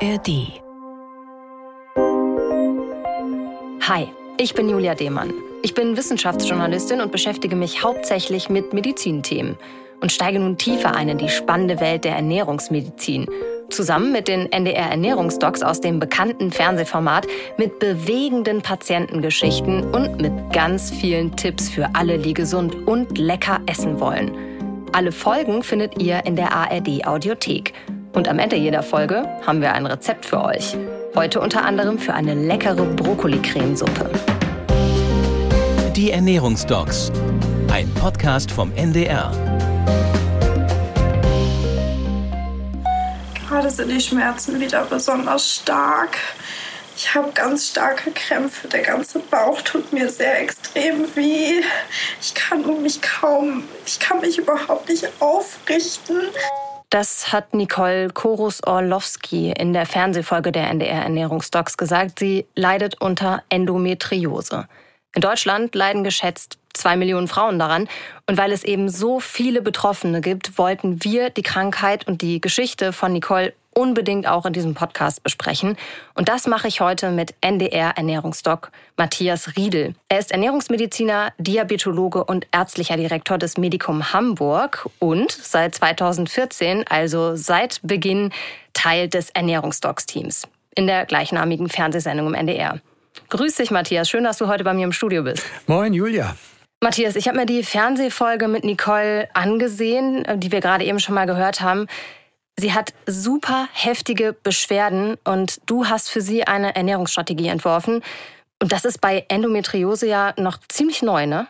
ARD. Hi, ich bin Julia Demann. Ich bin Wissenschaftsjournalistin und beschäftige mich hauptsächlich mit Medizinthemen und steige nun tiefer ein in die spannende Welt der Ernährungsmedizin. Zusammen mit den NDR Ernährungsdocs aus dem bekannten Fernsehformat mit bewegenden Patientengeschichten und mit ganz vielen Tipps für alle, die gesund und lecker essen wollen. Alle Folgen findet ihr in der ARD Audiothek. Und am Ende jeder Folge haben wir ein Rezept für euch. Heute unter anderem für eine leckere Brokkoli-Cremesuppe. Die Ernährungsdocs. Ein Podcast vom NDR. Gerade sind die Schmerzen wieder besonders stark. Ich habe ganz starke Krämpfe. Der ganze Bauch tut mir sehr extrem weh. Ich kann mich kaum, ich kann mich überhaupt nicht aufrichten. Das hat Nicole Korus-Orlowski in der Fernsehfolge der NDR Ernährungsdocs gesagt. Sie leidet unter Endometriose. In Deutschland leiden geschätzt zwei Millionen Frauen daran. Und weil es eben so viele Betroffene gibt, wollten wir die Krankheit und die Geschichte von Nicole unbedingt auch in diesem Podcast besprechen. Und das mache ich heute mit NDR Ernährungsdoc Matthias Riedel. Er ist Ernährungsmediziner, Diabetologe und ärztlicher Direktor des Medikum Hamburg und seit 2014, also seit Beginn, Teil des Ernährungsdocs-Teams in der gleichnamigen Fernsehsendung im NDR. Grüß dich, Matthias. Schön, dass du heute bei mir im Studio bist. Moin, Julia. Matthias, ich habe mir die Fernsehfolge mit Nicole angesehen, die wir gerade eben schon mal gehört haben. Sie hat super heftige Beschwerden und du hast für sie eine Ernährungsstrategie entworfen. Und das ist bei Endometriose ja noch ziemlich neu, ne?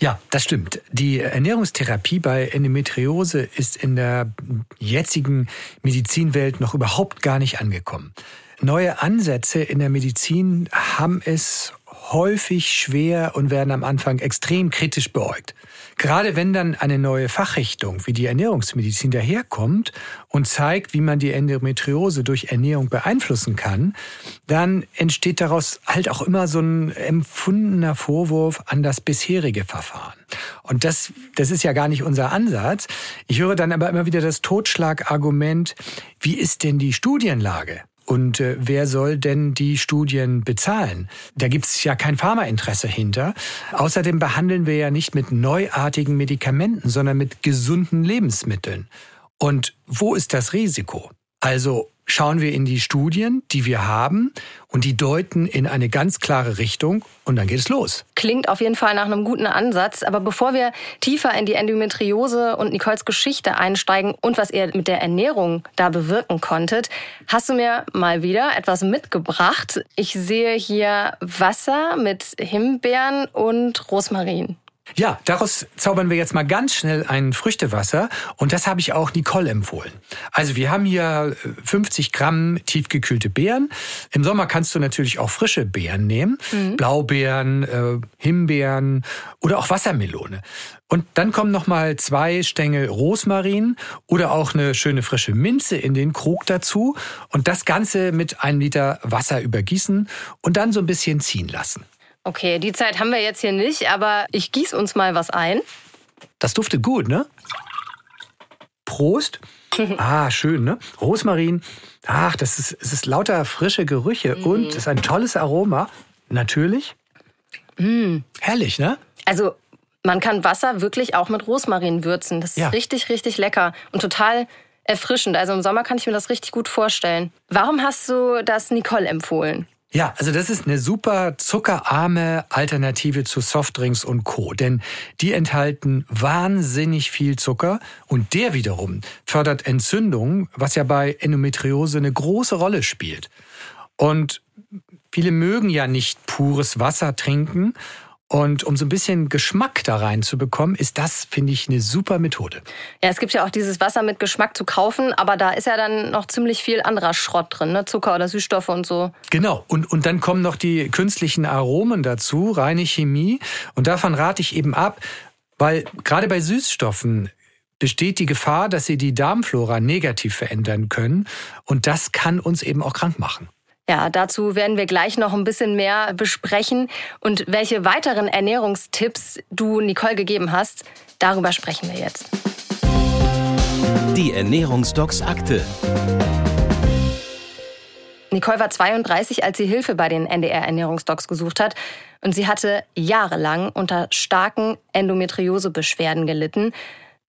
Ja, das stimmt. Die Ernährungstherapie bei Endometriose ist in der jetzigen Medizinwelt noch überhaupt gar nicht angekommen. Neue Ansätze in der Medizin haben es häufig schwer und werden am Anfang extrem kritisch beäugt. Gerade wenn dann eine neue Fachrichtung wie die Ernährungsmedizin daherkommt und zeigt, wie man die Endometriose durch Ernährung beeinflussen kann, dann entsteht daraus halt auch immer so ein empfundener Vorwurf an das bisherige Verfahren. Und das, das ist ja gar nicht unser Ansatz. Ich höre dann aber immer wieder das Totschlagargument, wie ist denn die Studienlage? Und äh, wer soll denn die Studien bezahlen? Da gibt es ja kein Pharmainteresse hinter. Außerdem behandeln wir ja nicht mit neuartigen Medikamenten, sondern mit gesunden Lebensmitteln. Und wo ist das Risiko? Also schauen wir in die Studien, die wir haben, und die deuten in eine ganz klare Richtung und dann geht es los. Klingt auf jeden Fall nach einem guten Ansatz. Aber bevor wir tiefer in die Endometriose und Nicoles Geschichte einsteigen und was ihr mit der Ernährung da bewirken konntet, hast du mir mal wieder etwas mitgebracht. Ich sehe hier Wasser mit Himbeeren und Rosmarin. Ja, daraus zaubern wir jetzt mal ganz schnell ein Früchtewasser und das habe ich auch Nicole empfohlen. Also wir haben hier 50 äh, Gramm tiefgekühlte Beeren. Im Sommer kannst du natürlich auch frische Beeren nehmen, mhm. Blaubeeren, äh, Himbeeren oder auch Wassermelone. Und dann kommen noch mal zwei Stängel Rosmarin oder auch eine schöne frische Minze in den Krug dazu und das Ganze mit einem Liter Wasser übergießen und dann so ein bisschen ziehen lassen. Okay, die Zeit haben wir jetzt hier nicht, aber ich gieße uns mal was ein. Das duftet gut, ne? Prost. Ah, schön, ne? Rosmarin. Ach, das ist, es ist lauter frische Gerüche mm. und es ist ein tolles Aroma. Natürlich. Mm. Herrlich, ne? Also, man kann Wasser wirklich auch mit Rosmarin würzen. Das ist ja. richtig, richtig lecker und total erfrischend. Also im Sommer kann ich mir das richtig gut vorstellen. Warum hast du das Nicole empfohlen? Ja, also das ist eine super zuckerarme Alternative zu Softdrinks und Co. Denn die enthalten wahnsinnig viel Zucker und der wiederum fördert Entzündungen, was ja bei Endometriose eine große Rolle spielt. Und viele mögen ja nicht pures Wasser trinken und um so ein bisschen Geschmack da reinzubekommen, ist das, finde ich, eine super Methode. Ja, es gibt ja auch dieses Wasser mit Geschmack zu kaufen, aber da ist ja dann noch ziemlich viel anderer Schrott drin, ne? Zucker oder Süßstoffe und so. Genau. Und, und dann kommen noch die künstlichen Aromen dazu, reine Chemie. Und davon rate ich eben ab, weil gerade bei Süßstoffen besteht die Gefahr, dass sie die Darmflora negativ verändern können. Und das kann uns eben auch krank machen. Ja, dazu werden wir gleich noch ein bisschen mehr besprechen. Und welche weiteren Ernährungstipps du Nicole gegeben hast, darüber sprechen wir jetzt. Die Ernährungsdocs Akte. Nicole war 32, als sie Hilfe bei den NDR-Ernährungsdocs gesucht hat. Und sie hatte jahrelang unter starken Endometriosebeschwerden gelitten.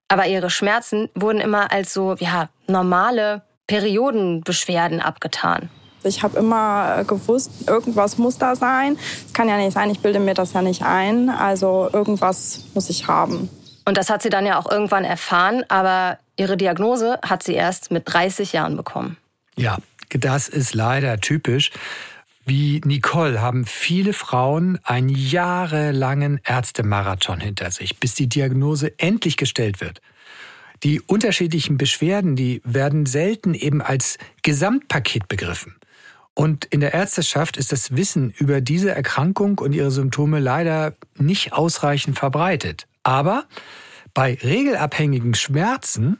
Aber ihre Schmerzen wurden immer als so ja, normale Periodenbeschwerden abgetan. Ich habe immer gewusst, irgendwas muss da sein. Es kann ja nicht sein, ich bilde mir das ja nicht ein. Also irgendwas muss ich haben. Und das hat sie dann ja auch irgendwann erfahren, aber ihre Diagnose hat sie erst mit 30 Jahren bekommen. Ja, das ist leider typisch. Wie Nicole haben viele Frauen einen jahrelangen Ärztemarathon hinter sich, bis die Diagnose endlich gestellt wird. Die unterschiedlichen Beschwerden, die werden selten eben als Gesamtpaket begriffen. Und in der Ärzteschaft ist das Wissen über diese Erkrankung und ihre Symptome leider nicht ausreichend verbreitet. Aber bei regelabhängigen Schmerzen,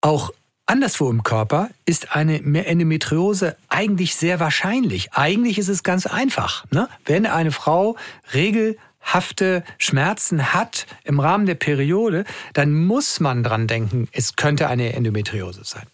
auch Anderswo im Körper ist eine Endometriose eigentlich sehr wahrscheinlich. Eigentlich ist es ganz einfach. Ne? Wenn eine Frau regelhafte Schmerzen hat im Rahmen der Periode, dann muss man dran denken, es könnte eine Endometriose sein.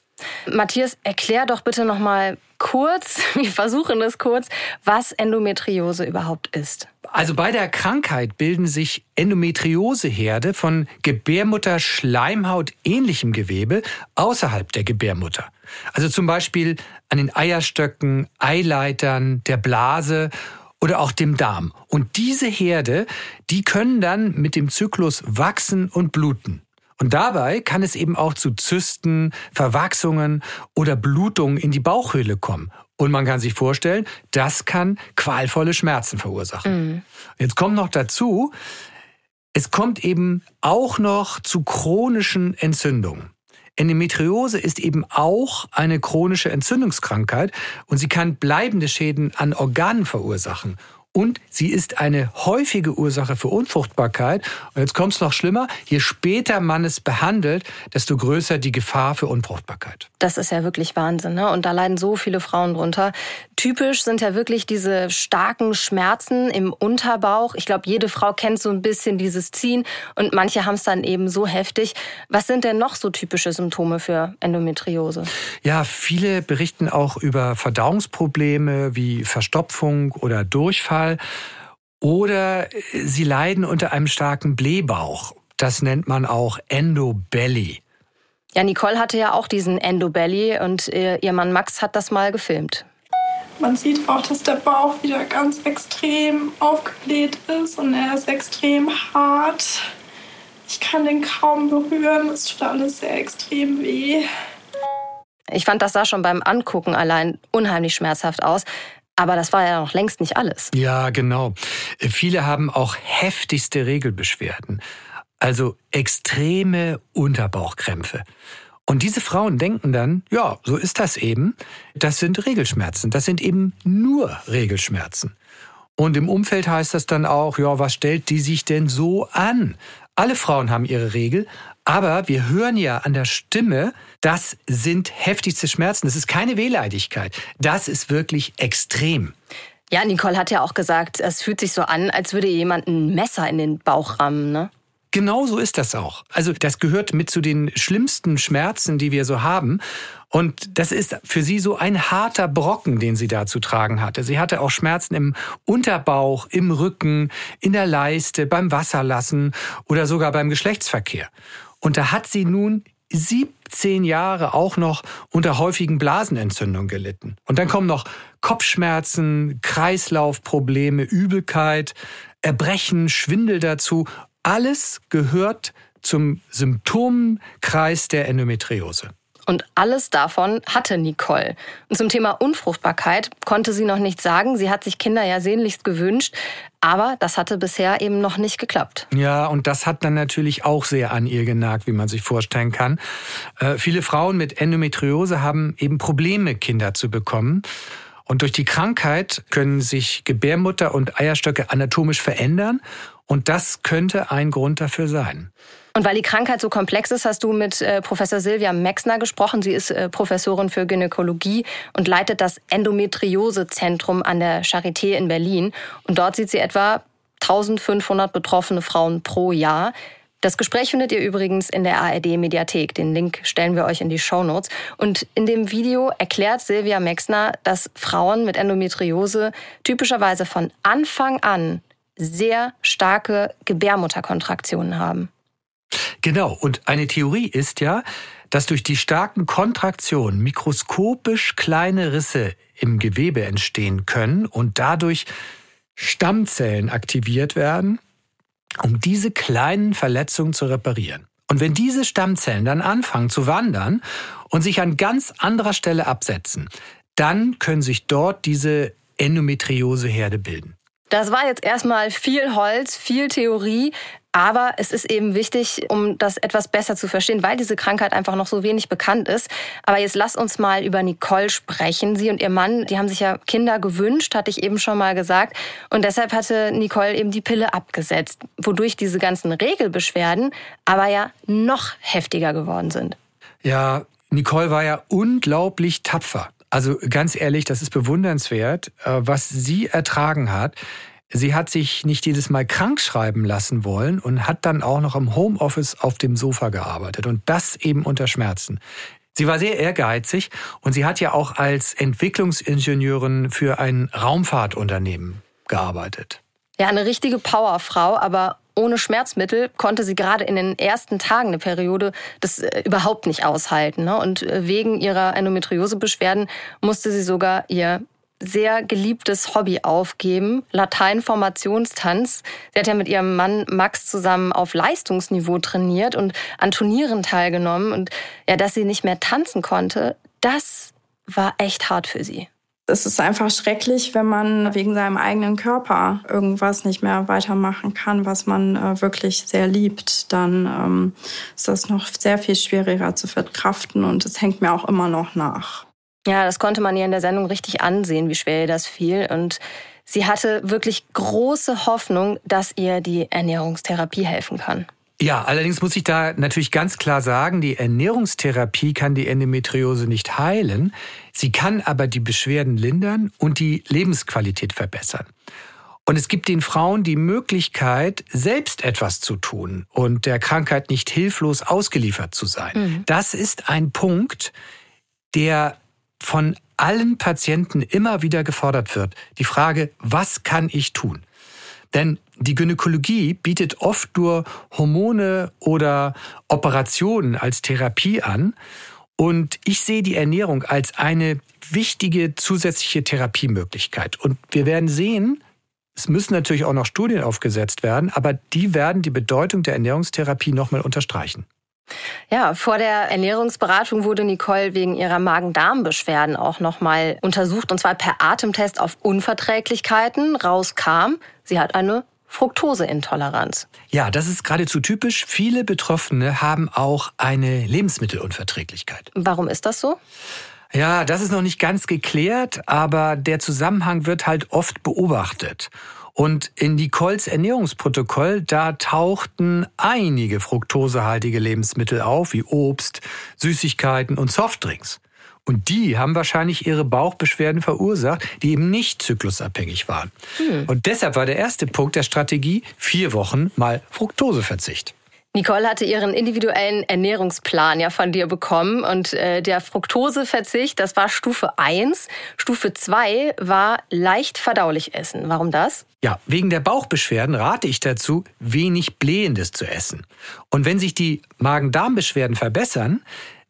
Matthias, erklär doch bitte noch mal kurz, wir versuchen es kurz, was Endometriose überhaupt ist. Also bei der Krankheit bilden sich Endometrioseherde von Gebärmutter-Schleimhaut ähnlichem Gewebe außerhalb der Gebärmutter. Also zum Beispiel an den Eierstöcken, Eileitern, der Blase oder auch dem Darm. Und diese Herde, die können dann mit dem Zyklus wachsen und bluten. Und dabei kann es eben auch zu Zysten, Verwachsungen oder Blutungen in die Bauchhöhle kommen. Und man kann sich vorstellen, das kann qualvolle Schmerzen verursachen. Mhm. Jetzt kommt noch dazu, es kommt eben auch noch zu chronischen Entzündungen. Endometriose ist eben auch eine chronische Entzündungskrankheit und sie kann bleibende Schäden an Organen verursachen. Und sie ist eine häufige Ursache für Unfruchtbarkeit. Und jetzt kommt es noch schlimmer. Je später man es behandelt, desto größer die Gefahr für Unfruchtbarkeit. Das ist ja wirklich Wahnsinn. Ne? Und da leiden so viele Frauen drunter. Typisch sind ja wirklich diese starken Schmerzen im Unterbauch. Ich glaube, jede Frau kennt so ein bisschen dieses Ziehen. Und manche haben es dann eben so heftig. Was sind denn noch so typische Symptome für Endometriose? Ja, viele berichten auch über Verdauungsprobleme wie Verstopfung oder Durchfall. Durchfall oder sie leiden unter einem starken Blähbauch. Das nennt man auch Endobelly. Ja, Nicole hatte ja auch diesen Endobelly und ihr Mann Max hat das mal gefilmt. Man sieht auch, dass der Bauch wieder ganz extrem aufgebläht ist und er ist extrem hart. Ich kann den kaum berühren, es tut alles sehr extrem weh. Ich fand, das sah schon beim Angucken allein unheimlich schmerzhaft aus. Aber das war ja noch längst nicht alles. Ja, genau. Viele haben auch heftigste Regelbeschwerden, also extreme Unterbauchkrämpfe. Und diese Frauen denken dann, ja, so ist das eben. Das sind Regelschmerzen. Das sind eben nur Regelschmerzen. Und im Umfeld heißt das dann auch, ja, was stellt die sich denn so an? Alle Frauen haben ihre Regel, aber wir hören ja an der Stimme, das sind heftigste Schmerzen. Das ist keine Wehleidigkeit. Das ist wirklich extrem. Ja, Nicole hat ja auch gesagt, es fühlt sich so an, als würde jemand ein Messer in den Bauch rammen, ne? Genau so ist das auch. Also das gehört mit zu den schlimmsten Schmerzen, die wir so haben. Und das ist für sie so ein harter Brocken, den sie da zu tragen hatte. Sie hatte auch Schmerzen im Unterbauch, im Rücken, in der Leiste, beim Wasserlassen oder sogar beim Geschlechtsverkehr. Und da hat sie nun 17 Jahre auch noch unter häufigen Blasenentzündungen gelitten. Und dann kommen noch Kopfschmerzen, Kreislaufprobleme, Übelkeit, Erbrechen, Schwindel dazu. Alles gehört zum Symptomkreis der Endometriose. Und alles davon hatte Nicole. Und zum Thema Unfruchtbarkeit konnte sie noch nichts sagen. Sie hat sich Kinder ja sehnlichst gewünscht. Aber das hatte bisher eben noch nicht geklappt. Ja, und das hat dann natürlich auch sehr an ihr genagt, wie man sich vorstellen kann. Äh, viele Frauen mit Endometriose haben eben Probleme, Kinder zu bekommen. Und durch die Krankheit können sich Gebärmutter und Eierstöcke anatomisch verändern. Und das könnte ein Grund dafür sein. Und weil die Krankheit so komplex ist, hast du mit äh, Professor Silvia Mexner gesprochen. Sie ist äh, Professorin für Gynäkologie und leitet das Endometriosezentrum an der Charité in Berlin. Und dort sieht sie etwa 1500 betroffene Frauen pro Jahr. Das Gespräch findet ihr übrigens in der ARD-Mediathek. Den Link stellen wir euch in die Show Notes. Und in dem Video erklärt Silvia Mexner, dass Frauen mit Endometriose typischerweise von Anfang an sehr starke Gebärmutterkontraktionen haben. Genau. Und eine Theorie ist ja, dass durch die starken Kontraktionen mikroskopisch kleine Risse im Gewebe entstehen können und dadurch Stammzellen aktiviert werden, um diese kleinen Verletzungen zu reparieren. Und wenn diese Stammzellen dann anfangen zu wandern und sich an ganz anderer Stelle absetzen, dann können sich dort diese Endometrioseherde bilden. Das war jetzt erstmal viel Holz, viel Theorie. Aber es ist eben wichtig, um das etwas besser zu verstehen, weil diese Krankheit einfach noch so wenig bekannt ist. Aber jetzt lass uns mal über Nicole sprechen. Sie und ihr Mann, die haben sich ja Kinder gewünscht, hatte ich eben schon mal gesagt. Und deshalb hatte Nicole eben die Pille abgesetzt, wodurch diese ganzen Regelbeschwerden aber ja noch heftiger geworden sind. Ja, Nicole war ja unglaublich tapfer. Also ganz ehrlich, das ist bewundernswert, äh, was sie ertragen hat. Sie hat sich nicht jedes Mal krank schreiben lassen wollen und hat dann auch noch im Homeoffice auf dem Sofa gearbeitet und das eben unter Schmerzen. Sie war sehr ehrgeizig und sie hat ja auch als Entwicklungsingenieurin für ein Raumfahrtunternehmen gearbeitet. Ja, eine richtige Powerfrau, aber ohne Schmerzmittel konnte sie gerade in den ersten Tagen der Periode das äh, überhaupt nicht aushalten. Ne? Und äh, wegen ihrer Endometriosebeschwerden musste sie sogar ihr sehr geliebtes Hobby aufgeben, Lateinformationstanz. Sie hat ja mit ihrem Mann Max zusammen auf Leistungsniveau trainiert und an Turnieren teilgenommen. Und ja, dass sie nicht mehr tanzen konnte, das war echt hart für sie. Es ist einfach schrecklich, wenn man wegen seinem eigenen Körper irgendwas nicht mehr weitermachen kann, was man äh, wirklich sehr liebt. Dann ähm, ist das noch sehr viel schwieriger zu verkraften und es hängt mir auch immer noch nach. Ja, das konnte man ihr in der Sendung richtig ansehen, wie schwer ihr das fiel. Und sie hatte wirklich große Hoffnung, dass ihr die Ernährungstherapie helfen kann. Ja, allerdings muss ich da natürlich ganz klar sagen, die Ernährungstherapie kann die Endometriose nicht heilen. Sie kann aber die Beschwerden lindern und die Lebensqualität verbessern. Und es gibt den Frauen die Möglichkeit, selbst etwas zu tun und der Krankheit nicht hilflos ausgeliefert zu sein. Mhm. Das ist ein Punkt, der von allen Patienten immer wieder gefordert wird. Die Frage, was kann ich tun? Denn die Gynäkologie bietet oft nur Hormone oder Operationen als Therapie an. Und ich sehe die Ernährung als eine wichtige zusätzliche Therapiemöglichkeit. Und wir werden sehen, es müssen natürlich auch noch Studien aufgesetzt werden, aber die werden die Bedeutung der Ernährungstherapie nochmal unterstreichen. Ja, vor der Ernährungsberatung wurde Nicole wegen ihrer Magen-Darm-Beschwerden auch nochmal untersucht und zwar per Atemtest auf Unverträglichkeiten. Rauskam, sie hat eine Fructoseintoleranz. Ja, das ist geradezu typisch. Viele Betroffene haben auch eine Lebensmittelunverträglichkeit. Warum ist das so? Ja, das ist noch nicht ganz geklärt, aber der Zusammenhang wird halt oft beobachtet. Und in Nicoles Ernährungsprotokoll, da tauchten einige fruktosehaltige Lebensmittel auf, wie Obst, Süßigkeiten und Softdrinks. Und die haben wahrscheinlich ihre Bauchbeschwerden verursacht, die eben nicht zyklusabhängig waren. Hm. Und deshalb war der erste Punkt der Strategie vier Wochen mal Fructoseverzicht. Nicole hatte ihren individuellen Ernährungsplan ja von dir bekommen und äh, der Fructoseverzicht, das war Stufe 1. Stufe 2 war leicht verdaulich essen. Warum das? Ja, wegen der Bauchbeschwerden rate ich dazu, wenig Blähendes zu essen. Und wenn sich die Magen-Darm-Beschwerden verbessern,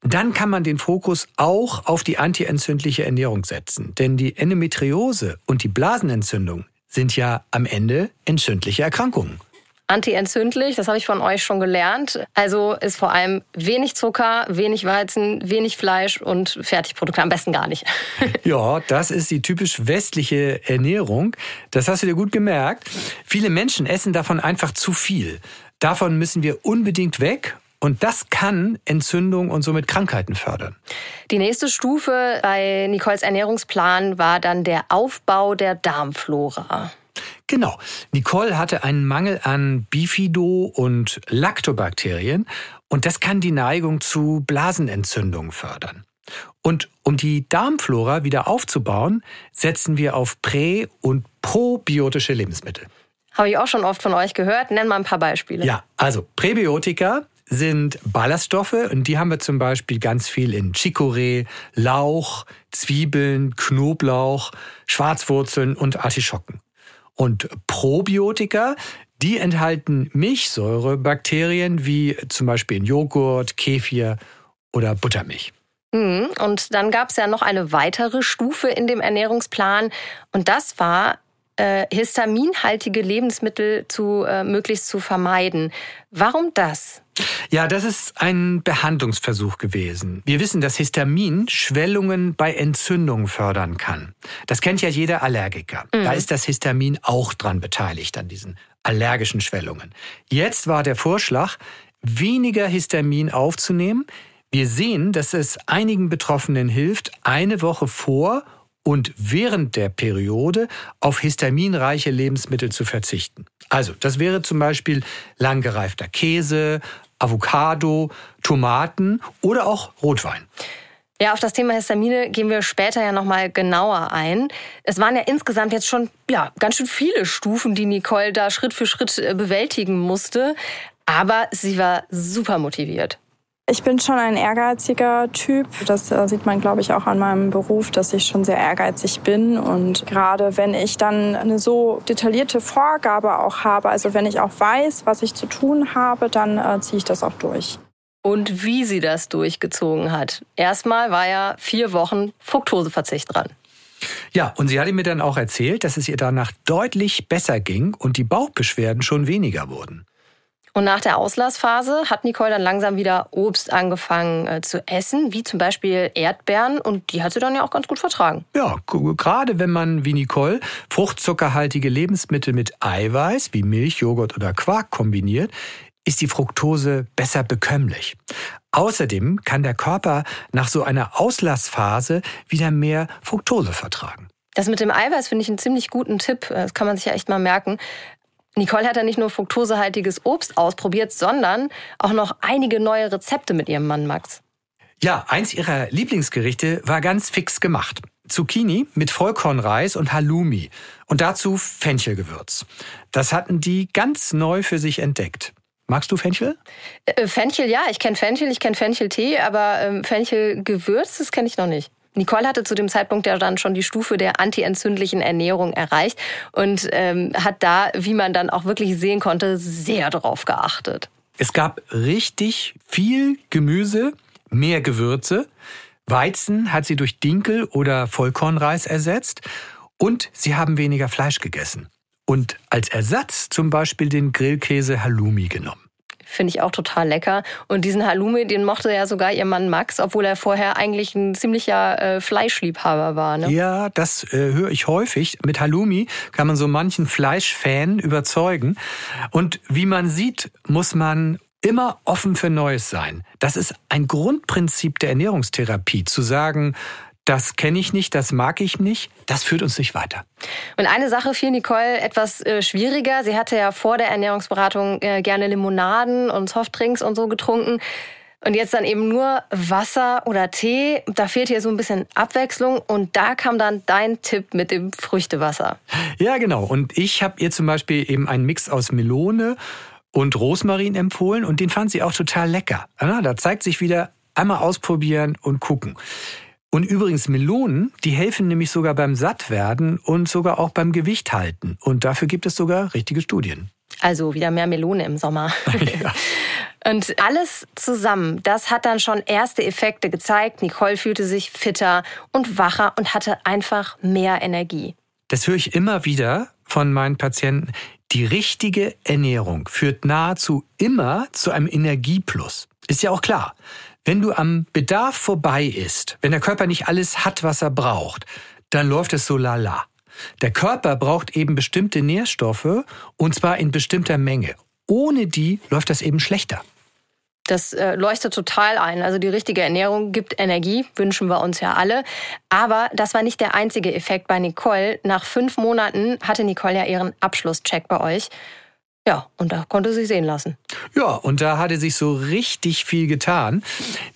dann kann man den Fokus auch auf die antientzündliche Ernährung setzen. Denn die Endometriose und die Blasenentzündung sind ja am Ende entzündliche Erkrankungen antientzündlich, das habe ich von euch schon gelernt. Also ist vor allem wenig Zucker, wenig Weizen, wenig Fleisch und Fertigprodukte, am besten gar nicht. Ja, das ist die typisch westliche Ernährung. Das hast du dir gut gemerkt. Viele Menschen essen davon einfach zu viel. Davon müssen wir unbedingt weg und das kann Entzündung und somit Krankheiten fördern. Die nächste Stufe bei Nicoles Ernährungsplan war dann der Aufbau der Darmflora. Genau. Nicole hatte einen Mangel an Bifido- und Lactobakterien und das kann die Neigung zu Blasenentzündungen fördern. Und um die Darmflora wieder aufzubauen, setzen wir auf prä- und probiotische Lebensmittel. Habe ich auch schon oft von euch gehört. Nenn mal ein paar Beispiele. Ja, also Präbiotika sind Ballaststoffe und die haben wir zum Beispiel ganz viel in Chicorée, Lauch, Zwiebeln, Knoblauch, Schwarzwurzeln und Artischocken. Und Probiotika, die enthalten Milchsäurebakterien wie zum Beispiel in Joghurt, Kefir oder Buttermilch. Mhm. Und dann gab es ja noch eine weitere Stufe in dem Ernährungsplan und das war äh, histaminhaltige Lebensmittel zu äh, möglichst zu vermeiden. Warum das? Ja, das ist ein Behandlungsversuch gewesen. Wir wissen, dass Histamin Schwellungen bei Entzündungen fördern kann. Das kennt ja jeder Allergiker. Mhm. Da ist das Histamin auch dran beteiligt an diesen allergischen Schwellungen. Jetzt war der Vorschlag, weniger Histamin aufzunehmen. Wir sehen, dass es einigen Betroffenen hilft, eine Woche vor und während der Periode auf histaminreiche Lebensmittel zu verzichten. Also, das wäre zum Beispiel langgereifter Käse, Avocado, Tomaten oder auch Rotwein. Ja, auf das Thema Histamine gehen wir später ja nochmal genauer ein. Es waren ja insgesamt jetzt schon ja, ganz schön viele Stufen, die Nicole da Schritt für Schritt äh, bewältigen musste. Aber sie war super motiviert. Ich bin schon ein ehrgeiziger Typ. Das äh, sieht man, glaube ich, auch an meinem Beruf, dass ich schon sehr ehrgeizig bin. Und gerade wenn ich dann eine so detaillierte Vorgabe auch habe, also wenn ich auch weiß, was ich zu tun habe, dann äh, ziehe ich das auch durch. Und wie sie das durchgezogen hat. Erstmal war ja vier Wochen Fructoseverzicht dran. Ja, und sie hatte mir dann auch erzählt, dass es ihr danach deutlich besser ging und die Bauchbeschwerden schon weniger wurden. Und nach der Auslassphase hat Nicole dann langsam wieder Obst angefangen äh, zu essen, wie zum Beispiel Erdbeeren. Und die hat sie dann ja auch ganz gut vertragen. Ja, gerade wenn man wie Nicole fruchtzuckerhaltige Lebensmittel mit Eiweiß wie Milch, Joghurt oder Quark kombiniert, ist die Fructose besser bekömmlich. Außerdem kann der Körper nach so einer Auslassphase wieder mehr Fructose vertragen. Das mit dem Eiweiß finde ich einen ziemlich guten Tipp. Das kann man sich ja echt mal merken. Nicole hat ja nicht nur fruktosehaltiges Obst ausprobiert, sondern auch noch einige neue Rezepte mit ihrem Mann Max. Ja, eins ihrer Lieblingsgerichte war ganz fix gemacht. Zucchini mit Vollkornreis und Halloumi und dazu Fenchelgewürz. Das hatten die ganz neu für sich entdeckt. Magst du Fenchel? Äh, Fenchel, ja, ich kenne Fenchel, ich kenne Fencheltee, aber ähm, Fenchelgewürz, das kenne ich noch nicht. Nicole hatte zu dem Zeitpunkt ja dann schon die Stufe der antientzündlichen Ernährung erreicht und ähm, hat da, wie man dann auch wirklich sehen konnte, sehr darauf geachtet. Es gab richtig viel Gemüse, mehr Gewürze. Weizen hat sie durch Dinkel oder Vollkornreis ersetzt und sie haben weniger Fleisch gegessen. Und als Ersatz zum Beispiel den Grillkäse Halloumi genommen. Finde ich auch total lecker. Und diesen Halloumi, den mochte ja sogar ihr Mann Max, obwohl er vorher eigentlich ein ziemlicher äh, Fleischliebhaber war. Ne? Ja, das äh, höre ich häufig. Mit Halloumi kann man so manchen Fleischfan überzeugen. Und wie man sieht, muss man immer offen für Neues sein. Das ist ein Grundprinzip der Ernährungstherapie, zu sagen, das kenne ich nicht, das mag ich nicht, das führt uns nicht weiter. Und eine Sache fiel Nicole etwas äh, schwieriger. Sie hatte ja vor der Ernährungsberatung äh, gerne Limonaden und Softdrinks und so getrunken. Und jetzt dann eben nur Wasser oder Tee. Da fehlt hier so ein bisschen Abwechslung. Und da kam dann dein Tipp mit dem Früchtewasser. Ja, genau. Und ich habe ihr zum Beispiel eben einen Mix aus Melone und Rosmarin empfohlen. Und den fand sie auch total lecker. Da zeigt sich wieder einmal ausprobieren und gucken. Und übrigens, Melonen, die helfen nämlich sogar beim Sattwerden und sogar auch beim Gewicht halten. Und dafür gibt es sogar richtige Studien. Also wieder mehr Melone im Sommer. Ja. Und alles zusammen, das hat dann schon erste Effekte gezeigt. Nicole fühlte sich fitter und wacher und hatte einfach mehr Energie. Das höre ich immer wieder von meinen Patienten. Die richtige Ernährung führt nahezu immer zu einem Energieplus. Ist ja auch klar. Wenn du am Bedarf vorbei ist, wenn der Körper nicht alles hat, was er braucht, dann läuft es so lala. Der Körper braucht eben bestimmte Nährstoffe und zwar in bestimmter Menge. Ohne die läuft das eben schlechter. Das äh, leuchtet total ein. Also die richtige Ernährung gibt Energie, wünschen wir uns ja alle. Aber das war nicht der einzige Effekt bei Nicole. Nach fünf Monaten hatte Nicole ja ihren Abschlusscheck bei euch. Ja, und da konnte sie sehen lassen. Ja, und da hatte sich so richtig viel getan.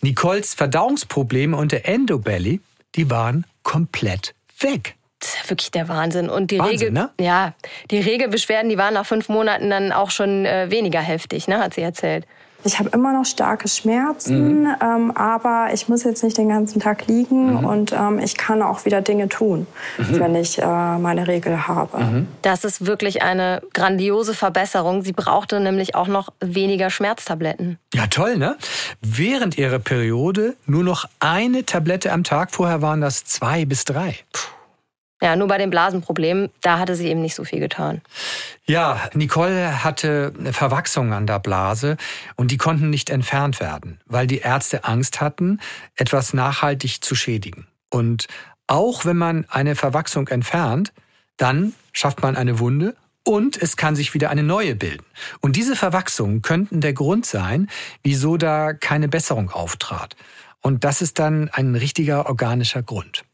Nicoles Verdauungsprobleme und der Endobelly, die waren komplett weg. Das ist wirklich der Wahnsinn. Und die Wahnsinn, Regel, ne? ja, die Regelbeschwerden, die waren nach fünf Monaten dann auch schon äh, weniger heftig, ne, hat sie erzählt. Ich habe immer noch starke Schmerzen, mhm. ähm, aber ich muss jetzt nicht den ganzen Tag liegen mhm. und ähm, ich kann auch wieder Dinge tun, mhm. wenn ich äh, meine Regel habe. Mhm. Das ist wirklich eine grandiose Verbesserung. Sie brauchte nämlich auch noch weniger Schmerztabletten. Ja, toll, ne? Während ihrer Periode nur noch eine Tablette am Tag. Vorher waren das zwei bis drei. Puh. Ja, nur bei dem Blasenproblem, da hatte sie eben nicht so viel getan. Ja, Nicole hatte eine Verwachsung an der Blase und die konnten nicht entfernt werden, weil die Ärzte Angst hatten, etwas nachhaltig zu schädigen. Und auch wenn man eine Verwachsung entfernt, dann schafft man eine Wunde und es kann sich wieder eine neue bilden. Und diese Verwachsungen könnten der Grund sein, wieso da keine Besserung auftrat. Und das ist dann ein richtiger organischer Grund.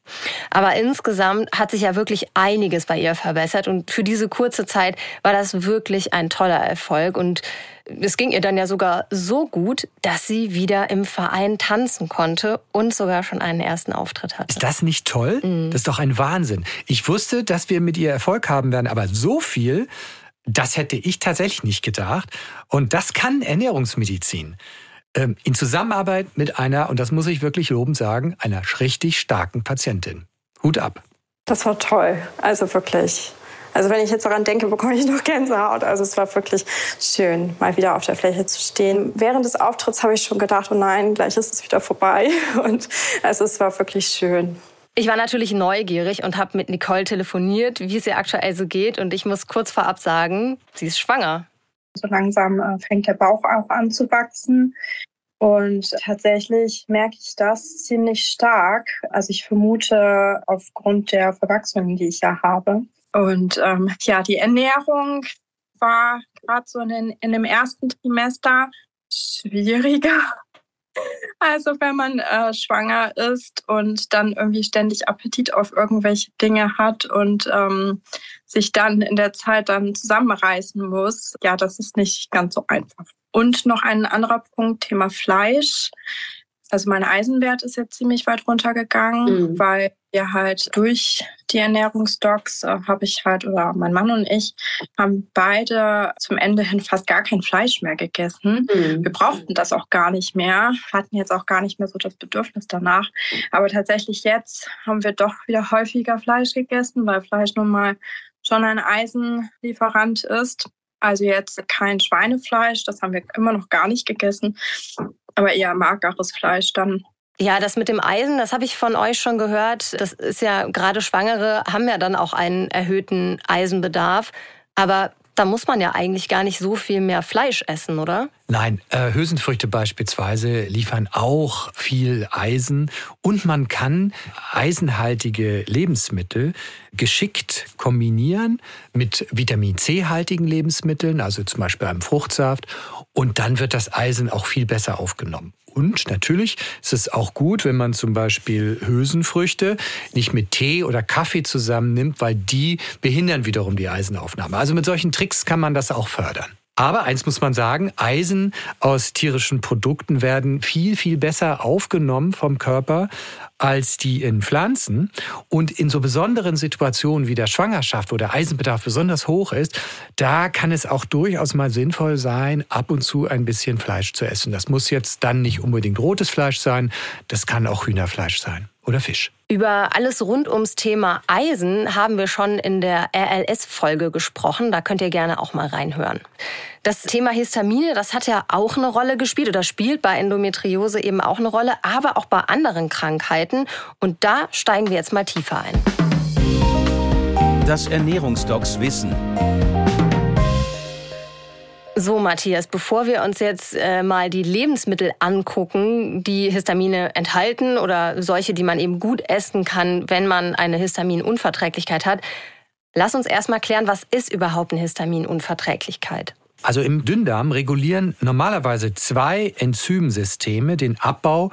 Aber insgesamt hat sich ja wirklich einiges bei ihr verbessert und für diese kurze Zeit war das wirklich ein toller Erfolg und es ging ihr dann ja sogar so gut, dass sie wieder im Verein tanzen konnte und sogar schon einen ersten Auftritt hatte. Ist das nicht toll? Mhm. Das ist doch ein Wahnsinn. Ich wusste, dass wir mit ihr Erfolg haben werden, aber so viel, das hätte ich tatsächlich nicht gedacht. Und das kann Ernährungsmedizin. Ähm, in Zusammenarbeit mit einer, und das muss ich wirklich lobend sagen, einer richtig starken Patientin. Hut ab. Das war toll. Also wirklich. Also wenn ich jetzt daran denke, bekomme ich noch Gänsehaut. Also es war wirklich schön, mal wieder auf der Fläche zu stehen. Während des Auftritts habe ich schon gedacht, oh nein, gleich ist es wieder vorbei. Und also es war wirklich schön. Ich war natürlich neugierig und habe mit Nicole telefoniert, wie es ihr aktuell so geht. Und ich muss kurz vorab sagen, sie ist schwanger. So langsam äh, fängt der Bauch auch an zu wachsen. Und tatsächlich merke ich das ziemlich stark. Also ich vermute aufgrund der Verwachsungen, die ich ja habe. Und ähm, ja, die Ernährung war gerade so in, in dem ersten Trimester schwieriger also wenn man äh, schwanger ist und dann irgendwie ständig Appetit auf irgendwelche Dinge hat und ähm, sich dann in der Zeit dann zusammenreißen muss, ja, das ist nicht ganz so einfach. Und noch ein anderer Punkt, Thema Fleisch. Also mein Eisenwert ist jetzt ziemlich weit runtergegangen, mhm. weil wir halt durch die Ernährungsdocs äh, habe ich halt, oder mein Mann und ich haben beide zum Ende hin fast gar kein Fleisch mehr gegessen. Mhm. Wir brauchten das auch gar nicht mehr, hatten jetzt auch gar nicht mehr so das Bedürfnis danach. Aber tatsächlich jetzt haben wir doch wieder häufiger Fleisch gegessen, weil Fleisch nun mal schon ein Eisenlieferant ist. Also jetzt kein Schweinefleisch, das haben wir immer noch gar nicht gegessen, aber eher mageres Fleisch dann. Ja, das mit dem Eisen, das habe ich von euch schon gehört. Das ist ja gerade Schwangere haben ja dann auch einen erhöhten Eisenbedarf. Aber da muss man ja eigentlich gar nicht so viel mehr Fleisch essen, oder? Nein, äh, Hülsenfrüchte beispielsweise liefern auch viel Eisen und man kann eisenhaltige Lebensmittel geschickt kombinieren mit Vitamin C-haltigen Lebensmitteln, also zum Beispiel einem Fruchtsaft, und dann wird das Eisen auch viel besser aufgenommen. Und natürlich ist es auch gut, wenn man zum Beispiel Hülsenfrüchte nicht mit Tee oder Kaffee zusammennimmt, weil die behindern wiederum die Eisenaufnahme. Also mit solchen Tricks kann man das auch fördern. Aber eins muss man sagen, Eisen aus tierischen Produkten werden viel, viel besser aufgenommen vom Körper als die in Pflanzen. Und in so besonderen Situationen wie der Schwangerschaft, wo der Eisenbedarf besonders hoch ist, da kann es auch durchaus mal sinnvoll sein, ab und zu ein bisschen Fleisch zu essen. Das muss jetzt dann nicht unbedingt rotes Fleisch sein, das kann auch Hühnerfleisch sein oder Fisch. Über alles rund ums Thema Eisen haben wir schon in der RLS-Folge gesprochen. Da könnt ihr gerne auch mal reinhören. Das Thema Histamine, das hat ja auch eine Rolle gespielt oder spielt bei Endometriose eben auch eine Rolle, aber auch bei anderen Krankheiten. Und da steigen wir jetzt mal tiefer ein. Das Ernährungsdocs Wissen. So, Matthias, bevor wir uns jetzt äh, mal die Lebensmittel angucken, die Histamine enthalten oder solche, die man eben gut essen kann, wenn man eine Histaminunverträglichkeit hat, lass uns erstmal klären, was ist überhaupt eine Histaminunverträglichkeit? Also im Dünndarm regulieren normalerweise zwei Enzymsysteme den Abbau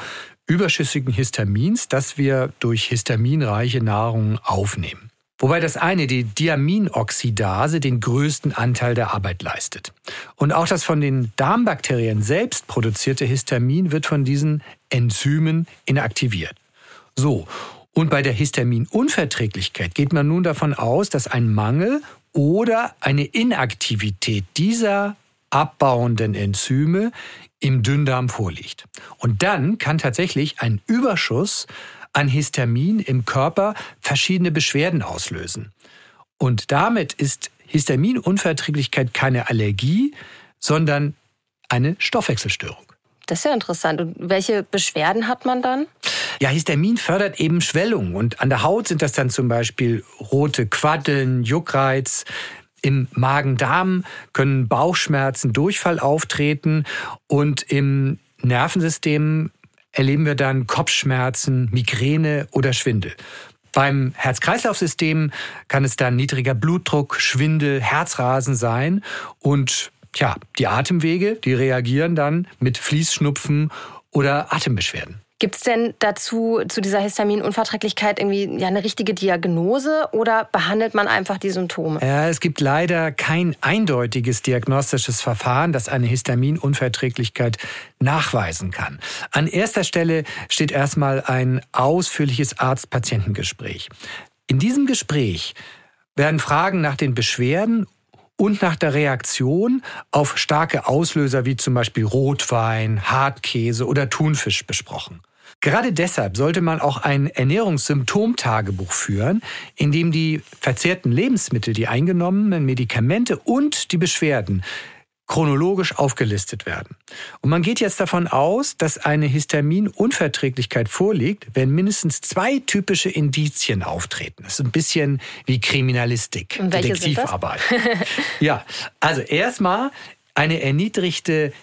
überschüssigen Histamins, das wir durch histaminreiche Nahrung aufnehmen. Wobei das eine, die Diaminoxidase, den größten Anteil der Arbeit leistet. Und auch das von den Darmbakterien selbst produzierte Histamin wird von diesen Enzymen inaktiviert. So. Und bei der Histaminunverträglichkeit geht man nun davon aus, dass ein Mangel oder eine Inaktivität dieser abbauenden Enzyme im Dünndarm vorliegt. Und dann kann tatsächlich ein Überschuss an Histamin im Körper verschiedene Beschwerden auslösen. Und damit ist Histaminunverträglichkeit keine Allergie, sondern eine Stoffwechselstörung. Das ist ja interessant. Und welche Beschwerden hat man dann? Ja, Histamin fördert eben Schwellungen. Und an der Haut sind das dann zum Beispiel rote Quaddeln, Juckreiz. Im Magen-Darm können Bauchschmerzen, Durchfall auftreten. Und im Nervensystem erleben wir dann Kopfschmerzen, Migräne oder Schwindel. Beim Herz-Kreislauf-System kann es dann niedriger Blutdruck, Schwindel, Herzrasen sein und Tja, die Atemwege, die reagieren dann mit Fließschnupfen oder Atembeschwerden. Gibt es denn dazu, zu dieser Histaminunverträglichkeit irgendwie ja, eine richtige Diagnose oder behandelt man einfach die Symptome? Ja, es gibt leider kein eindeutiges diagnostisches Verfahren, das eine Histaminunverträglichkeit nachweisen kann. An erster Stelle steht erstmal ein ausführliches Arzt-Patientengespräch. In diesem Gespräch werden Fragen nach den Beschwerden und nach der Reaktion auf starke Auslöser wie zum Beispiel Rotwein, Hartkäse oder Thunfisch besprochen. Gerade deshalb sollte man auch ein Ernährungssymptomtagebuch führen, in dem die verzehrten Lebensmittel, die eingenommenen Medikamente und die Beschwerden chronologisch aufgelistet werden. Und man geht jetzt davon aus, dass eine Histaminunverträglichkeit vorliegt, wenn mindestens zwei typische Indizien auftreten. Das ist ein bisschen wie Kriminalistik, Detektivarbeit. ja, also erstmal eine erniedrigte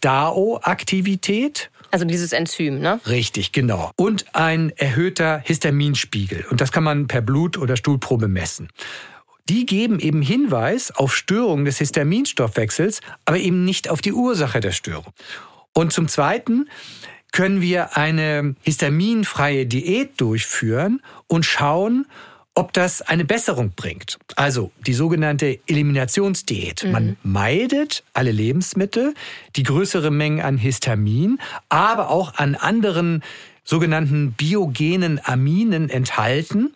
DAO-Aktivität. Also dieses Enzym, ne? Richtig, genau. Und ein erhöhter Histaminspiegel. Und das kann man per Blut- oder Stuhlprobe messen die geben eben Hinweis auf Störungen des Histaminstoffwechsels, aber eben nicht auf die Ursache der Störung. Und zum Zweiten können wir eine histaminfreie Diät durchführen und schauen, ob das eine Besserung bringt. Also die sogenannte Eliminationsdiät. Mhm. Man meidet alle Lebensmittel, die größere Mengen an Histamin, aber auch an anderen sogenannten biogenen Aminen enthalten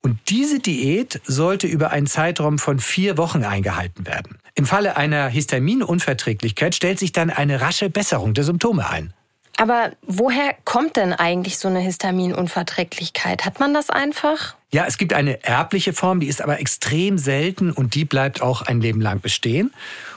und diese Diät sollte über einen Zeitraum von vier Wochen eingehalten werden. Im Falle einer Histaminunverträglichkeit stellt sich dann eine rasche Besserung der Symptome ein. Aber woher kommt denn eigentlich so eine Histaminunverträglichkeit? Hat man das einfach? Ja, es gibt eine erbliche Form, die ist aber extrem selten und die bleibt auch ein Leben lang bestehen.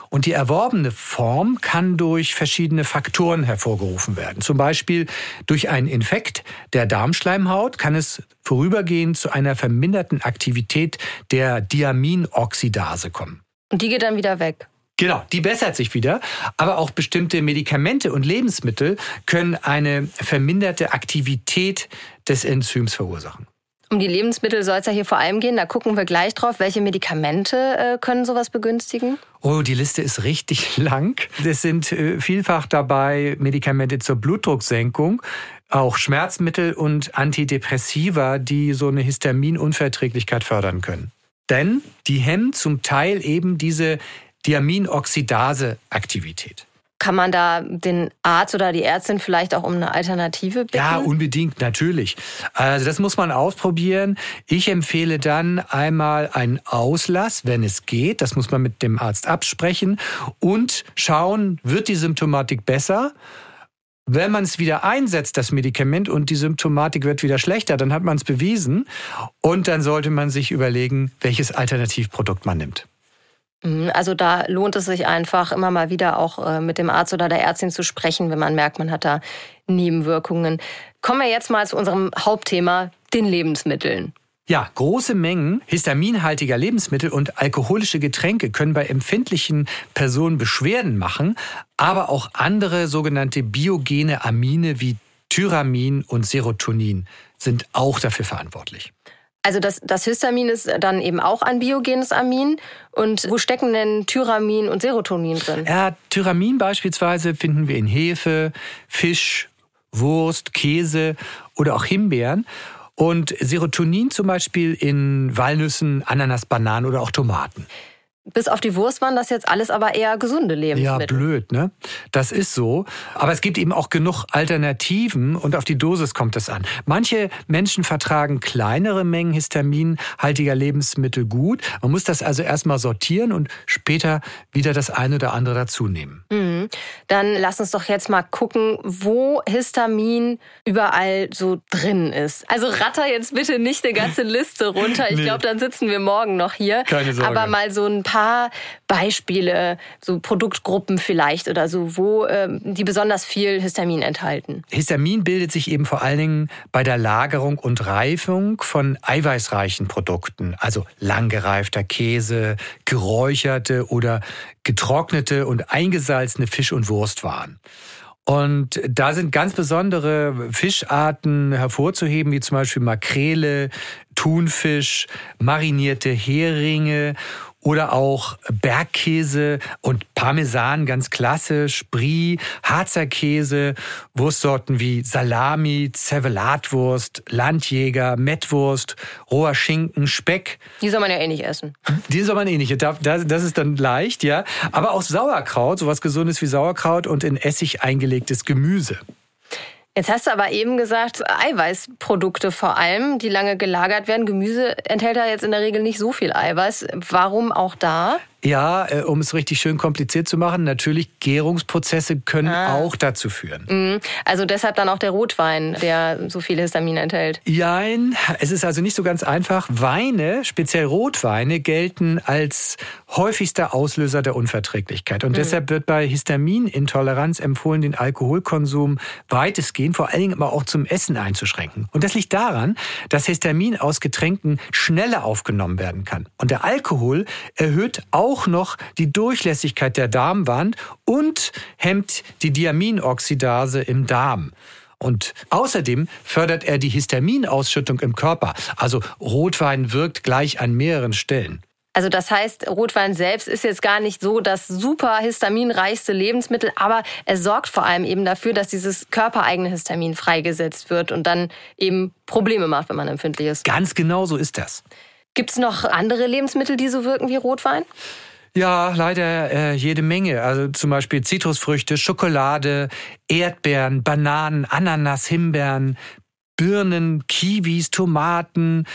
Und die erworbene Form kann durch verschiedene Faktoren hervorgerufen werden. Zum Beispiel durch einen Infekt der Darmschleimhaut kann es vorübergehend zu einer verminderten Aktivität der Diaminoxidase kommen. Und die geht dann wieder weg. Genau, die bessert sich wieder. Aber auch bestimmte Medikamente und Lebensmittel können eine verminderte Aktivität des Enzyms verursachen. Um die Lebensmittel soll es ja hier vor allem gehen. Da gucken wir gleich drauf. Welche Medikamente äh, können sowas begünstigen? Oh, die Liste ist richtig lang. Es sind äh, vielfach dabei Medikamente zur Blutdrucksenkung, auch Schmerzmittel und Antidepressiva, die so eine Histaminunverträglichkeit fördern können. Denn die hemmen zum Teil eben diese Diaminoxidase-Aktivität. Kann man da den Arzt oder die Ärztin vielleicht auch um eine Alternative bitten? Ja, unbedingt, natürlich. Also das muss man ausprobieren. Ich empfehle dann einmal einen Auslass, wenn es geht. Das muss man mit dem Arzt absprechen und schauen, wird die Symptomatik besser? Wenn man es wieder einsetzt, das Medikament, und die Symptomatik wird wieder schlechter, dann hat man es bewiesen. Und dann sollte man sich überlegen, welches Alternativprodukt man nimmt. Mhm, also da lohnt es sich einfach immer mal wieder auch äh, mit dem Arzt oder der Ärztin zu sprechen, wenn man merkt, man hat da Nebenwirkungen. Kommen wir jetzt mal zu unserem Hauptthema, den Lebensmitteln. Ja, große Mengen histaminhaltiger Lebensmittel und alkoholische Getränke können bei empfindlichen Personen Beschwerden machen, aber auch andere sogenannte biogene Amine wie Tyramin und Serotonin sind auch dafür verantwortlich. Also das, das Histamin ist dann eben auch ein biogenes Amin. Und wo stecken denn Tyramin und Serotonin drin? Ja, Tyramin beispielsweise finden wir in Hefe, Fisch, Wurst, Käse oder auch Himbeeren. Und Serotonin zum Beispiel in Walnüssen, Ananas, Bananen oder auch Tomaten. Bis auf die Wurst waren das jetzt alles aber eher gesunde Lebensmittel. Ja, blöd, ne? Das ist so. Aber es gibt eben auch genug Alternativen und auf die Dosis kommt es an. Manche Menschen vertragen kleinere Mengen histaminhaltiger Lebensmittel gut. Man muss das also erstmal sortieren und später wieder das eine oder andere dazu nehmen. Mhm. Dann lass uns doch jetzt mal gucken, wo Histamin überall so drin ist. Also ratter jetzt bitte nicht eine ganze Liste runter. Ich nee. glaube, dann sitzen wir morgen noch hier. Keine Sorge. Aber mal so ein paar Beispiele, so Produktgruppen vielleicht oder so, wo äh, die besonders viel Histamin enthalten? Histamin bildet sich eben vor allen Dingen bei der Lagerung und Reifung von eiweißreichen Produkten, also langgereifter Käse, geräucherte oder getrocknete und eingesalzene Fisch- und Wurstwaren. Und da sind ganz besondere Fischarten hervorzuheben, wie zum Beispiel Makrele, Thunfisch, marinierte Heringe oder auch Bergkäse und Parmesan, ganz klassisch, Brie, Harzer Käse, Wurstsorten wie Salami, Zervelatwurst, Landjäger, Mettwurst, roher Schinken, Speck. Die soll man ja eh nicht essen. Die soll man eh nicht. Das ist dann leicht, ja. Aber auch Sauerkraut, sowas Gesundes wie Sauerkraut und in Essig eingelegtes Gemüse. Jetzt hast du aber eben gesagt, Eiweißprodukte vor allem, die lange gelagert werden. Gemüse enthält da jetzt in der Regel nicht so viel Eiweiß. Warum auch da? Ja, äh, um es richtig schön kompliziert zu machen, natürlich Gärungsprozesse können ah. auch dazu führen. Mhm. Also deshalb dann auch der Rotwein, der so viel Histamin enthält. Jein, es ist also nicht so ganz einfach. Weine, speziell Rotweine, gelten als häufigster Auslöser der Unverträglichkeit. Und mhm. deshalb wird bei Histaminintoleranz empfohlen, den Alkoholkonsum weitestgehend, vor allen Dingen aber auch zum Essen einzuschränken. Und das liegt daran, dass Histamin aus Getränken schneller aufgenommen werden kann. Und der Alkohol erhöht auch auch noch die Durchlässigkeit der Darmwand und hemmt die Diaminoxidase im Darm. Und außerdem fördert er die Histaminausschüttung im Körper. Also Rotwein wirkt gleich an mehreren Stellen. Also das heißt, Rotwein selbst ist jetzt gar nicht so das super histaminreichste Lebensmittel, aber es sorgt vor allem eben dafür, dass dieses körpereigene Histamin freigesetzt wird und dann eben Probleme macht, wenn man empfindlich ist. Ganz genau so ist das. Gibt es noch andere Lebensmittel, die so wirken wie Rotwein? Ja, leider äh, jede Menge. Also zum Beispiel Zitrusfrüchte, Schokolade, Erdbeeren, Bananen, Ananas, Himbeeren, Birnen, Kiwis, Tomaten,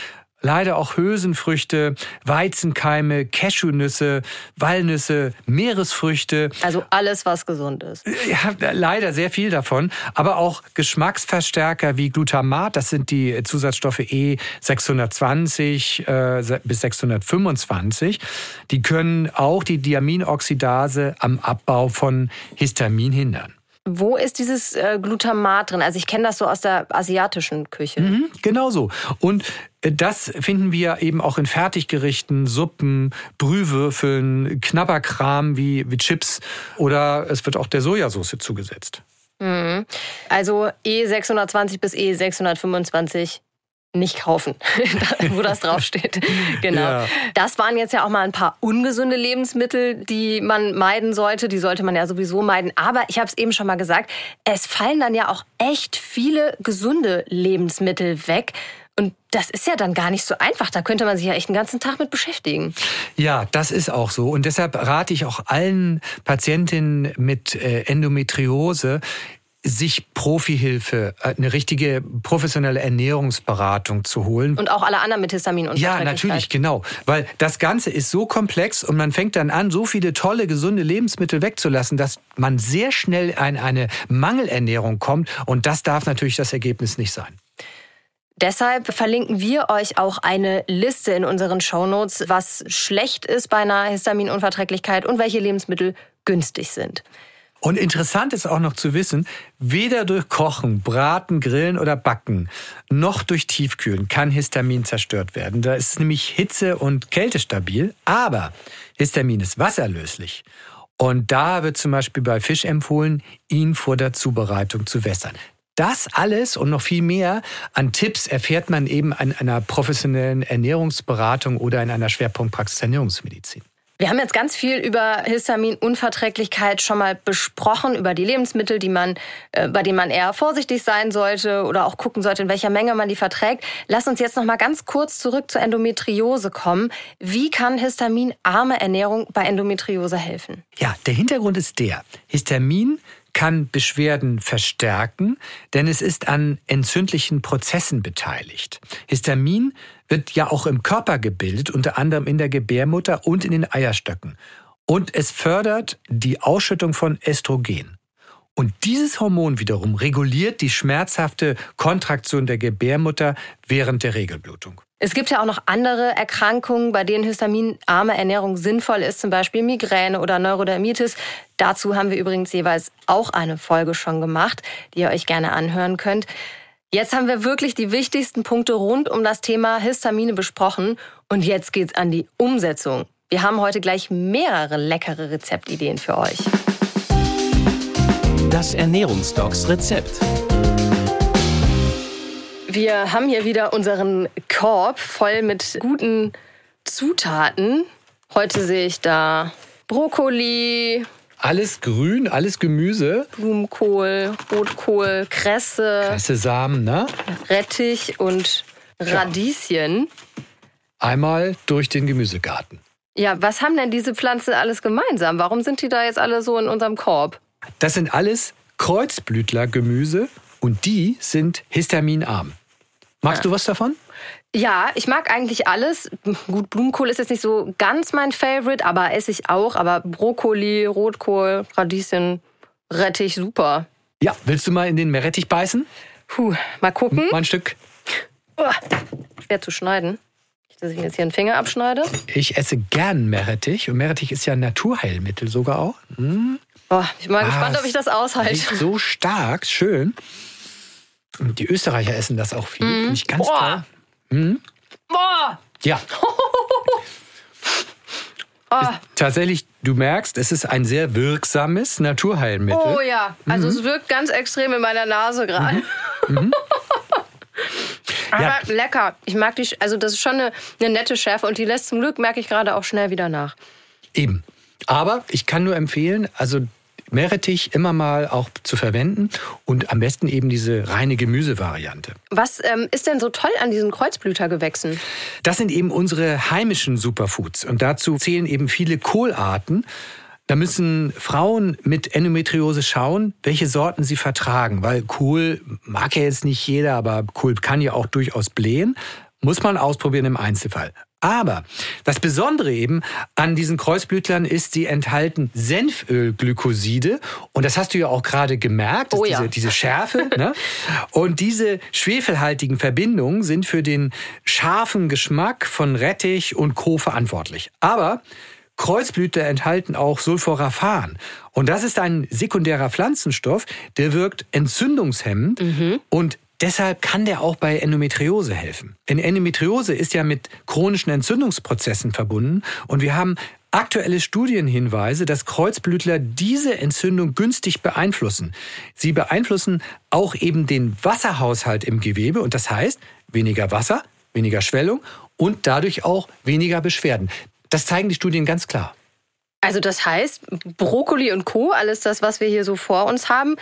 leider auch Hülsenfrüchte, Weizenkeime, Cashewnüsse, Walnüsse, Meeresfrüchte. Also alles, was gesund ist. Ja, leider sehr viel davon. Aber auch Geschmacksverstärker wie Glutamat, das sind die Zusatzstoffe E620 äh, bis 625. Die können auch die Diaminoxidase am Abbau von Histamin hindern. Wo ist dieses äh, Glutamat drin? Also ich kenne das so aus der asiatischen Küche. Mhm, genau so. Und äh, das finden wir eben auch in Fertiggerichten, Suppen, Brühwürfeln, Knabberkram wie, wie Chips oder es wird auch der Sojasauce zugesetzt. Mhm. Also E620 bis E625 nicht kaufen, wo das draufsteht. genau. Ja. Das waren jetzt ja auch mal ein paar ungesunde Lebensmittel, die man meiden sollte. Die sollte man ja sowieso meiden. Aber ich habe es eben schon mal gesagt, es fallen dann ja auch echt viele gesunde Lebensmittel weg. Und das ist ja dann gar nicht so einfach. Da könnte man sich ja echt den ganzen Tag mit beschäftigen. Ja, das ist auch so. Und deshalb rate ich auch allen Patientinnen mit äh, Endometriose, sich Profihilfe, äh, eine richtige professionelle Ernährungsberatung zu holen. Und auch alle anderen mit Histamin und Ja, natürlich, genau. Weil das Ganze ist so komplex und man fängt dann an, so viele tolle, gesunde Lebensmittel wegzulassen, dass man sehr schnell in eine Mangelernährung kommt. Und das darf natürlich das Ergebnis nicht sein. Deshalb verlinken wir euch auch eine Liste in unseren Shownotes, was schlecht ist bei einer Histaminunverträglichkeit und welche Lebensmittel günstig sind. Und interessant ist auch noch zu wissen, weder durch Kochen, Braten, Grillen oder Backen, noch durch Tiefkühlen kann Histamin zerstört werden. Da ist nämlich Hitze und Kälte stabil, aber Histamin ist wasserlöslich. Und da wird zum Beispiel bei Fisch empfohlen, ihn vor der Zubereitung zu wässern. Das alles und noch viel mehr an Tipps erfährt man eben an einer professionellen Ernährungsberatung oder in einer Schwerpunktpraxis Ernährungsmedizin. Wir haben jetzt ganz viel über Histaminunverträglichkeit schon mal besprochen, über die Lebensmittel, die man, äh, bei denen man eher vorsichtig sein sollte oder auch gucken sollte, in welcher Menge man die verträgt. Lass uns jetzt noch mal ganz kurz zurück zur Endometriose kommen. Wie kann histaminarme Ernährung bei Endometriose helfen? Ja, der Hintergrund ist der. Histamin kann Beschwerden verstärken, denn es ist an entzündlichen Prozessen beteiligt. Histamin wird ja auch im Körper gebildet, unter anderem in der Gebärmutter und in den Eierstöcken. Und es fördert die Ausschüttung von Östrogen. Und dieses Hormon wiederum reguliert die schmerzhafte Kontraktion der Gebärmutter während der Regelblutung. Es gibt ja auch noch andere Erkrankungen, bei denen histaminarme Ernährung sinnvoll ist, zum Beispiel Migräne oder Neurodermitis. Dazu haben wir übrigens jeweils auch eine Folge schon gemacht, die ihr euch gerne anhören könnt. Jetzt haben wir wirklich die wichtigsten Punkte rund um das Thema Histamine besprochen und jetzt geht's an die Umsetzung. Wir haben heute gleich mehrere leckere Rezeptideen für euch. Das Ernährungsdocs Rezept. Wir haben hier wieder unseren Korb voll mit guten Zutaten. Heute sehe ich da Brokkoli, Alles grün, alles Gemüse. Blumenkohl, Rotkohl, Kresse, Kresse Samen, ne? Rettich und Radieschen. Einmal durch den Gemüsegarten. Ja, was haben denn diese Pflanzen alles gemeinsam? Warum sind die da jetzt alle so in unserem Korb? Das sind alles Kreuzblütlergemüse und die sind histaminarm. Magst du was davon? Ja, ich mag eigentlich alles. Gut, Blumenkohl ist jetzt nicht so ganz mein Favorite, aber esse ich auch. Aber Brokkoli, Rotkohl, Radieschen, Rettich, super. Ja, willst du mal in den Meerrettich beißen? Puh, mal gucken. Mal ein Stück. Uah, schwer zu schneiden. Nicht, dass ich mir jetzt hier einen Finger abschneide. Ich esse gern Meerrettich und Meerrettich ist ja ein Naturheilmittel sogar auch. Hm? Boah, ich bin mal Ah, gespannt, ob ich das aushalte. So stark, schön. Die Österreicher essen das auch viel. Finde ich ganz Boah. toll. Boah! Ja, Ah, tatsächlich, du merkst, es ist ein sehr wirksames Naturheilmittel. oh ja, also es wirkt ganz extrem in meiner Nase gerade. Aber Ja. lecker. Ich mag die, also das ist schon eine, eine nette Schärfe und die lässt zum Glück, merke ich gerade, auch schnell wieder nach. Eben. Aber ich kann nur empfehlen, also Meerrettich immer mal auch zu verwenden und am besten eben diese reine Gemüsevariante. Was ähm, ist denn so toll an diesen Kreuzblütergewächsen? Das sind eben unsere heimischen Superfoods und dazu zählen eben viele Kohlarten. Da müssen Frauen mit Endometriose schauen, welche Sorten sie vertragen, weil Kohl mag ja jetzt nicht jeder, aber Kohl kann ja auch durchaus blähen. Muss man ausprobieren im Einzelfall. Aber das Besondere eben an diesen Kreuzblütlern ist, sie enthalten Senfölglykoside. Und das hast du ja auch gerade gemerkt, Oh ja. diese, diese Schärfe. ne? Und diese schwefelhaltigen Verbindungen sind für den scharfen Geschmack von Rettich und Co. verantwortlich. Aber Kreuzblüter enthalten auch Sulforaphan. Und das ist ein sekundärer Pflanzenstoff, der wirkt entzündungshemmend und deshalb kann der auch bei Endometriose helfen. Denn Endometriose ist ja mit chronischen Entzündungsprozessen verbunden und wir haben aktuelle Studienhinweise, dass Kreuzblütler diese Entzündung günstig beeinflussen. Sie beeinflussen auch eben den Wasserhaushalt im Gewebe und das heißt weniger Wasser, weniger Schwellung und dadurch auch weniger Beschwerden. Das zeigen die Studien ganz klar. Also das heißt, Brokkoli und Co., alles das, was wir hier so vor uns haben,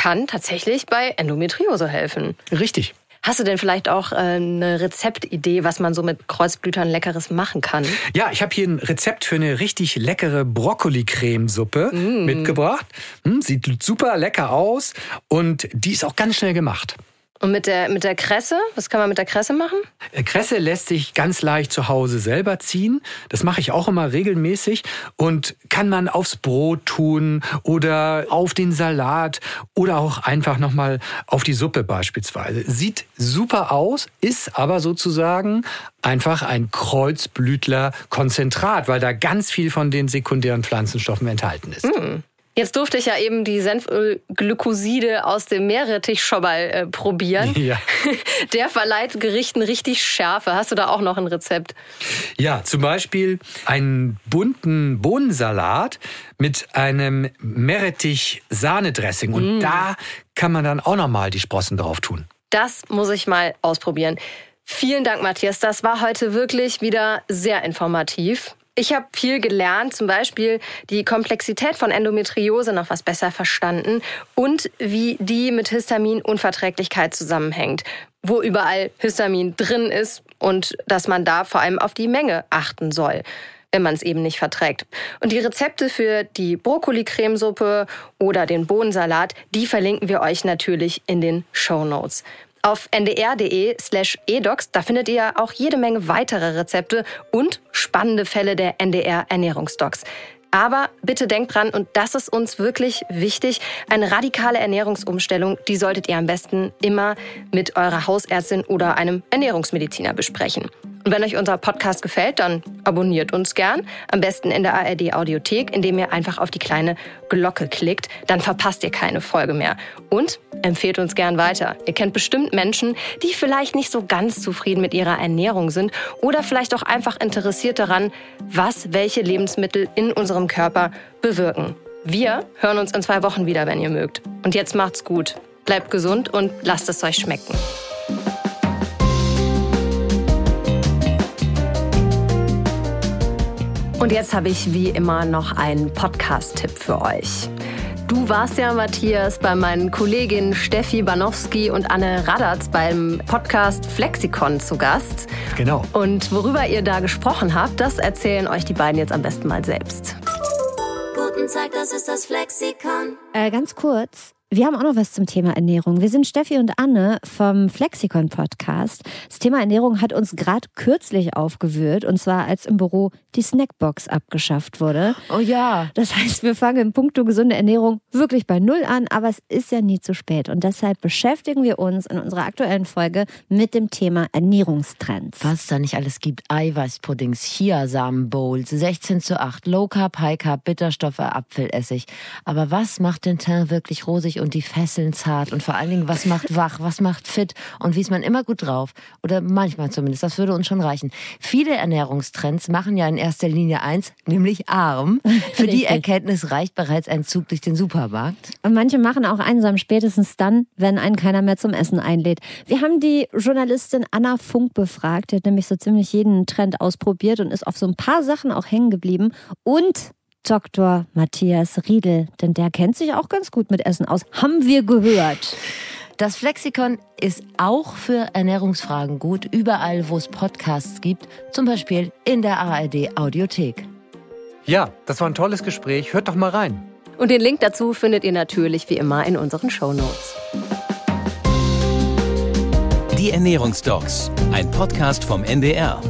kann tatsächlich bei Endometriose helfen. Richtig. Hast du denn vielleicht auch äh, eine Rezeptidee, was man so mit Kreuzblütern Leckeres machen kann? Ja, ich habe hier ein Rezept für eine richtig leckere Brokkoli-Cremesuppe mitgebracht. Hm, sieht super lecker aus und die ist auch ganz schnell gemacht. Und mit der, mit der Kresse, was kann man mit der Kresse machen? Äh, Kresse lässt sich ganz leicht zu Hause selber ziehen. Das mache ich auch immer regelmäßig und kann man aufs Brot tun oder auf den Salat oder auch einfach nochmal auf die Suppe beispielsweise. Sieht super aus, ist aber sozusagen einfach ein Kreuzblütler-Konzentrat, weil da ganz viel von den sekundären Pflanzenstoffen enthalten ist. Jetzt durfte ich ja eben die Senfölglykoside aus dem Meerrettich schon mal äh, probieren. Ja. Der verleiht Gerichten richtig Schärfe. Hast du da auch noch ein Rezept? Ja, zum Beispiel einen bunten Bohnensalat mit einem Meerrettich-Sahnedressing. Und da kann man dann auch nochmal die Sprossen drauf tun. Das muss ich mal ausprobieren. Vielen Dank, Matthias. Das war heute wirklich wieder sehr informativ. Ich habe viel gelernt, zum Beispiel die Komplexität von Endometriose noch was besser verstanden und wie die mit Histaminunverträglichkeit zusammenhängt, wo überall Histamin drin ist und dass man da vor allem auf die Menge achten soll wenn man es eben nicht verträgt. Und die Rezepte für die Brokkoli-Cremesuppe oder den Bohnensalat, die verlinken wir euch natürlich in den Show Notes. Auf ndr.de slash edocs, da findet ihr auch jede Menge weitere Rezepte und spannende Fälle der NDR Ernährungsdocs. Aber bitte denkt dran, und das ist uns wirklich wichtig, eine radikale Ernährungsumstellung, die solltet ihr am besten immer mit eurer Hausärztin oder einem Ernährungsmediziner besprechen. Und wenn euch unser Podcast gefällt, dann abonniert uns gern. Am besten in der ARD Audiothek, indem ihr einfach auf die kleine Glocke klickt. Dann verpasst ihr keine Folge mehr. Und empfehlt uns gern weiter. Ihr kennt bestimmt Menschen, die vielleicht nicht so ganz zufrieden mit ihrer Ernährung sind oder vielleicht auch einfach interessiert daran, was welche Lebensmittel in unserem Körper bewirken. Wir hören uns in zwei Wochen wieder, wenn ihr mögt. Und jetzt macht's gut. Bleibt gesund und lasst es euch schmecken. Und jetzt habe ich wie immer noch einen Podcast-Tipp für euch. Du warst ja, Matthias, bei meinen Kolleginnen Steffi Banowski und Anne Radatz beim Podcast Flexikon zu Gast. Genau. Und worüber ihr da gesprochen habt, das erzählen euch die beiden jetzt am besten mal selbst. Guten Tag, das ist das Flexikon. Äh, ganz kurz. Wir haben auch noch was zum Thema Ernährung. Wir sind Steffi und Anne vom Flexikon Podcast. Das Thema Ernährung hat uns gerade kürzlich aufgewühlt und zwar als im Büro die Snackbox abgeschafft wurde. Oh ja. Das heißt, wir fangen in puncto gesunde Ernährung wirklich bei Null an, aber es ist ja nie zu spät und deshalb beschäftigen wir uns in unserer aktuellen Folge mit dem Thema Ernährungstrends. Was da nicht alles gibt. Eiweißpuddings, Chiasamen-Bowls, 16 zu 8, Low Carb, High Carb, Bitterstoffe, Apfelessig. Aber was macht den Teint wirklich rosig und die Fesseln zart und vor allen Dingen, was macht wach, was macht fit und wie ist man immer gut drauf oder manchmal zumindest, das würde uns schon reichen. Viele Ernährungstrends machen ja in erster Linie eins, nämlich arm. Für die Erkenntnis reicht bereits ein Zug durch den Supermarkt. Und manche machen auch einsam spätestens dann, wenn einen keiner mehr zum Essen einlädt. Wir haben die Journalistin Anna Funk befragt, die hat nämlich so ziemlich jeden Trend ausprobiert und ist auf so ein paar Sachen auch hängen geblieben und Dr. Matthias Riedel, denn der kennt sich auch ganz gut mit Essen aus. Haben wir gehört. Das Flexikon ist auch für Ernährungsfragen gut, überall, wo es Podcasts gibt, zum Beispiel in der ARD Audiothek. Ja, das war ein tolles Gespräch. Hört doch mal rein. Und den Link dazu findet ihr natürlich wie immer in unseren Shownotes. Die Ernährungsdocs, ein Podcast vom NDR.